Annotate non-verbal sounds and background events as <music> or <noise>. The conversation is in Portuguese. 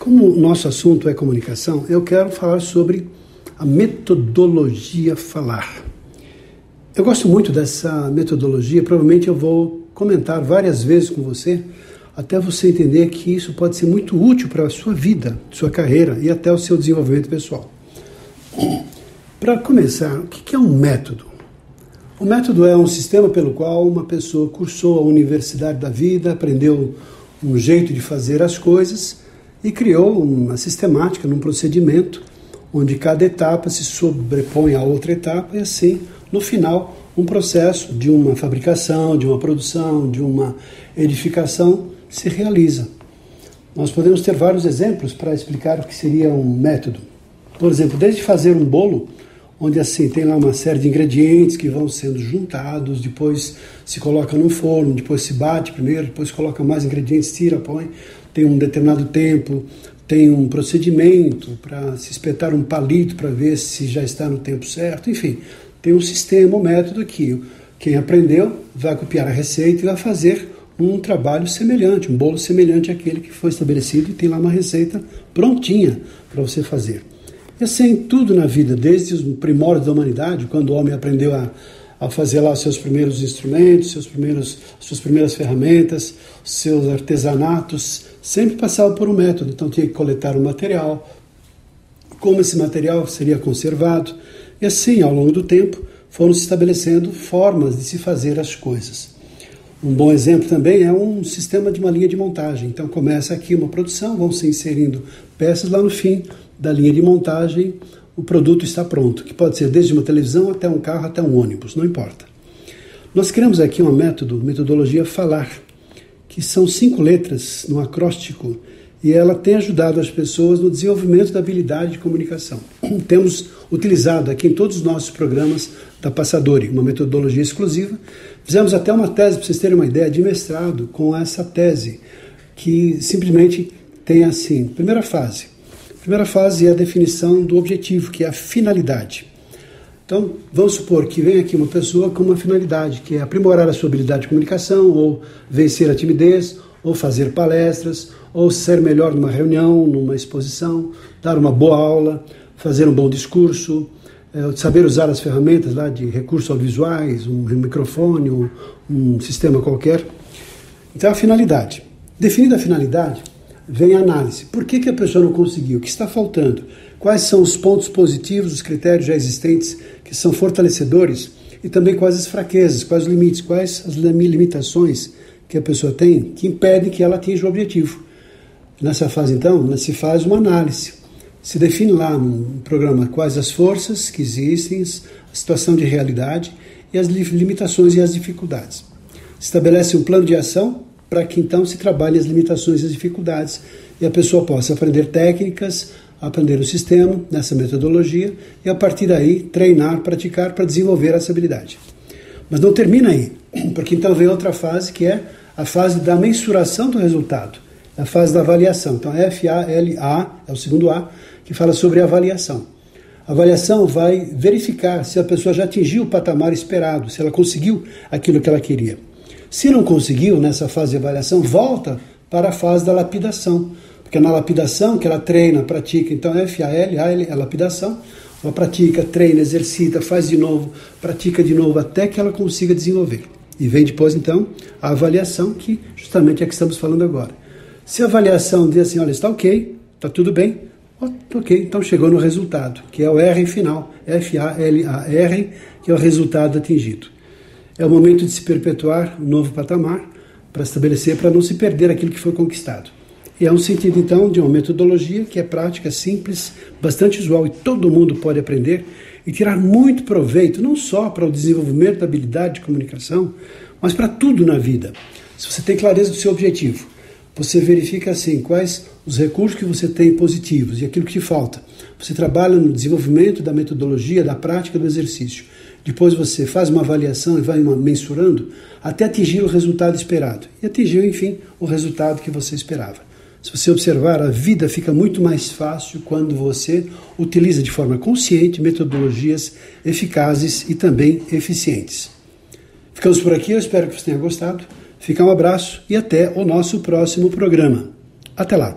Como o nosso assunto é comunicação, eu quero falar sobre a metodologia falar. Eu gosto muito dessa metodologia, provavelmente eu vou comentar várias vezes com você, até você entender que isso pode ser muito útil para a sua vida, sua carreira e até o seu desenvolvimento pessoal. Para começar, o que é um método? O método é um sistema pelo qual uma pessoa cursou a universidade da vida, aprendeu um jeito de fazer as coisas e criou uma sistemática, um procedimento, onde cada etapa se sobrepõe à outra etapa e assim, no final, um processo de uma fabricação, de uma produção, de uma edificação se realiza. Nós podemos ter vários exemplos para explicar o que seria um método. Por exemplo, desde fazer um bolo, onde assim tem lá uma série de ingredientes que vão sendo juntados, depois se coloca no forno, depois se bate primeiro, depois coloca mais ingredientes, tira, põe, tem um determinado tempo, tem um procedimento para se espetar um palito para ver se já está no tempo certo, enfim, tem um sistema, um método que quem aprendeu vai copiar a receita e vai fazer um trabalho semelhante, um bolo semelhante àquele que foi estabelecido e tem lá uma receita prontinha para você fazer. E assim, tudo na vida, desde os primórdios da humanidade, quando o homem aprendeu a, a fazer lá os seus primeiros instrumentos, seus primeiros, suas primeiras ferramentas, seus artesanatos, sempre passava por um método. Então tinha que coletar o um material, como esse material seria conservado, e assim, ao longo do tempo, foram se estabelecendo formas de se fazer as coisas. Um bom exemplo também é um sistema de uma linha de montagem. Então começa aqui uma produção, vão se inserindo peças lá no fim da linha de montagem, o produto está pronto, que pode ser desde uma televisão até um carro, até um ônibus, não importa. Nós criamos aqui uma método, metodologia falar, que são cinco letras no acróstico e ela tem ajudado as pessoas no desenvolvimento da habilidade de comunicação. <clears throat> Temos utilizado aqui em todos os nossos programas da Passadori, uma metodologia exclusiva. Fizemos até uma tese, para vocês terem uma ideia, de mestrado com essa tese, que simplesmente tem assim: primeira fase, primeira fase é a definição do objetivo, que é a finalidade. Então, vamos supor que vem aqui uma pessoa com uma finalidade, que é aprimorar a sua habilidade de comunicação, ou vencer a timidez, ou fazer palestras, ou ser melhor numa reunião, numa exposição, dar uma boa aula, fazer um bom discurso, é, saber usar as ferramentas lá de recursos audiovisuais, um microfone, um, um sistema qualquer. Então, a finalidade. Definida a finalidade, vem a análise. Por que, que a pessoa não conseguiu? O que está faltando? Quais são os pontos positivos, os critérios já existentes que são fortalecedores? E também quais as fraquezas, quais os limites, quais as limitações que a pessoa tem que impedem que ela atinja o objetivo. Nessa fase, então, se faz uma análise. Se define lá no programa quais as forças que existem, a situação de realidade e as limitações e as dificuldades. Estabelece um plano de ação para que então se trabalhe as limitações e as dificuldades e a pessoa possa aprender técnicas, aprender o sistema nessa metodologia e a partir daí treinar, praticar para desenvolver essa habilidade. Mas não termina aí, <clears throat> porque então vem outra fase que é a fase da mensuração do resultado, a fase da avaliação. Então, F-A-L-A é o segundo A, que fala sobre avaliação. A avaliação vai verificar se a pessoa já atingiu o patamar esperado, se ela conseguiu aquilo que ela queria. Se não conseguiu nessa fase de avaliação, volta para a fase da lapidação. Porque na lapidação que ela treina, pratica, então F-A-L, A-L é lapidação, ela pratica, treina, exercita, faz de novo, pratica de novo até que ela consiga desenvolver. E vem depois, então, a avaliação, que justamente é que estamos falando agora. Se a avaliação diz assim, olha, está ok, está tudo bem, ok, então chegou no resultado, que é o R final, F-A-L-A-R, que é o resultado atingido. É o momento de se perpetuar um novo patamar para estabelecer, para não se perder aquilo que foi conquistado. E é um sentido, então, de uma metodologia que é prática, simples, bastante usual e todo mundo pode aprender e tirar muito proveito, não só para o desenvolvimento da habilidade de comunicação, mas para tudo na vida. Se você tem clareza do seu objetivo, você verifica assim quais os recursos que você tem positivos e aquilo que te falta. Você trabalha no desenvolvimento da metodologia, da prática do exercício. Depois você faz uma avaliação e vai mensurando até atingir o resultado esperado. E atingiu, enfim, o resultado que você esperava. Se você observar, a vida fica muito mais fácil quando você utiliza de forma consciente metodologias eficazes e também eficientes. Ficamos por aqui, eu espero que você tenha gostado. Fica um abraço e até o nosso próximo programa. Até lá!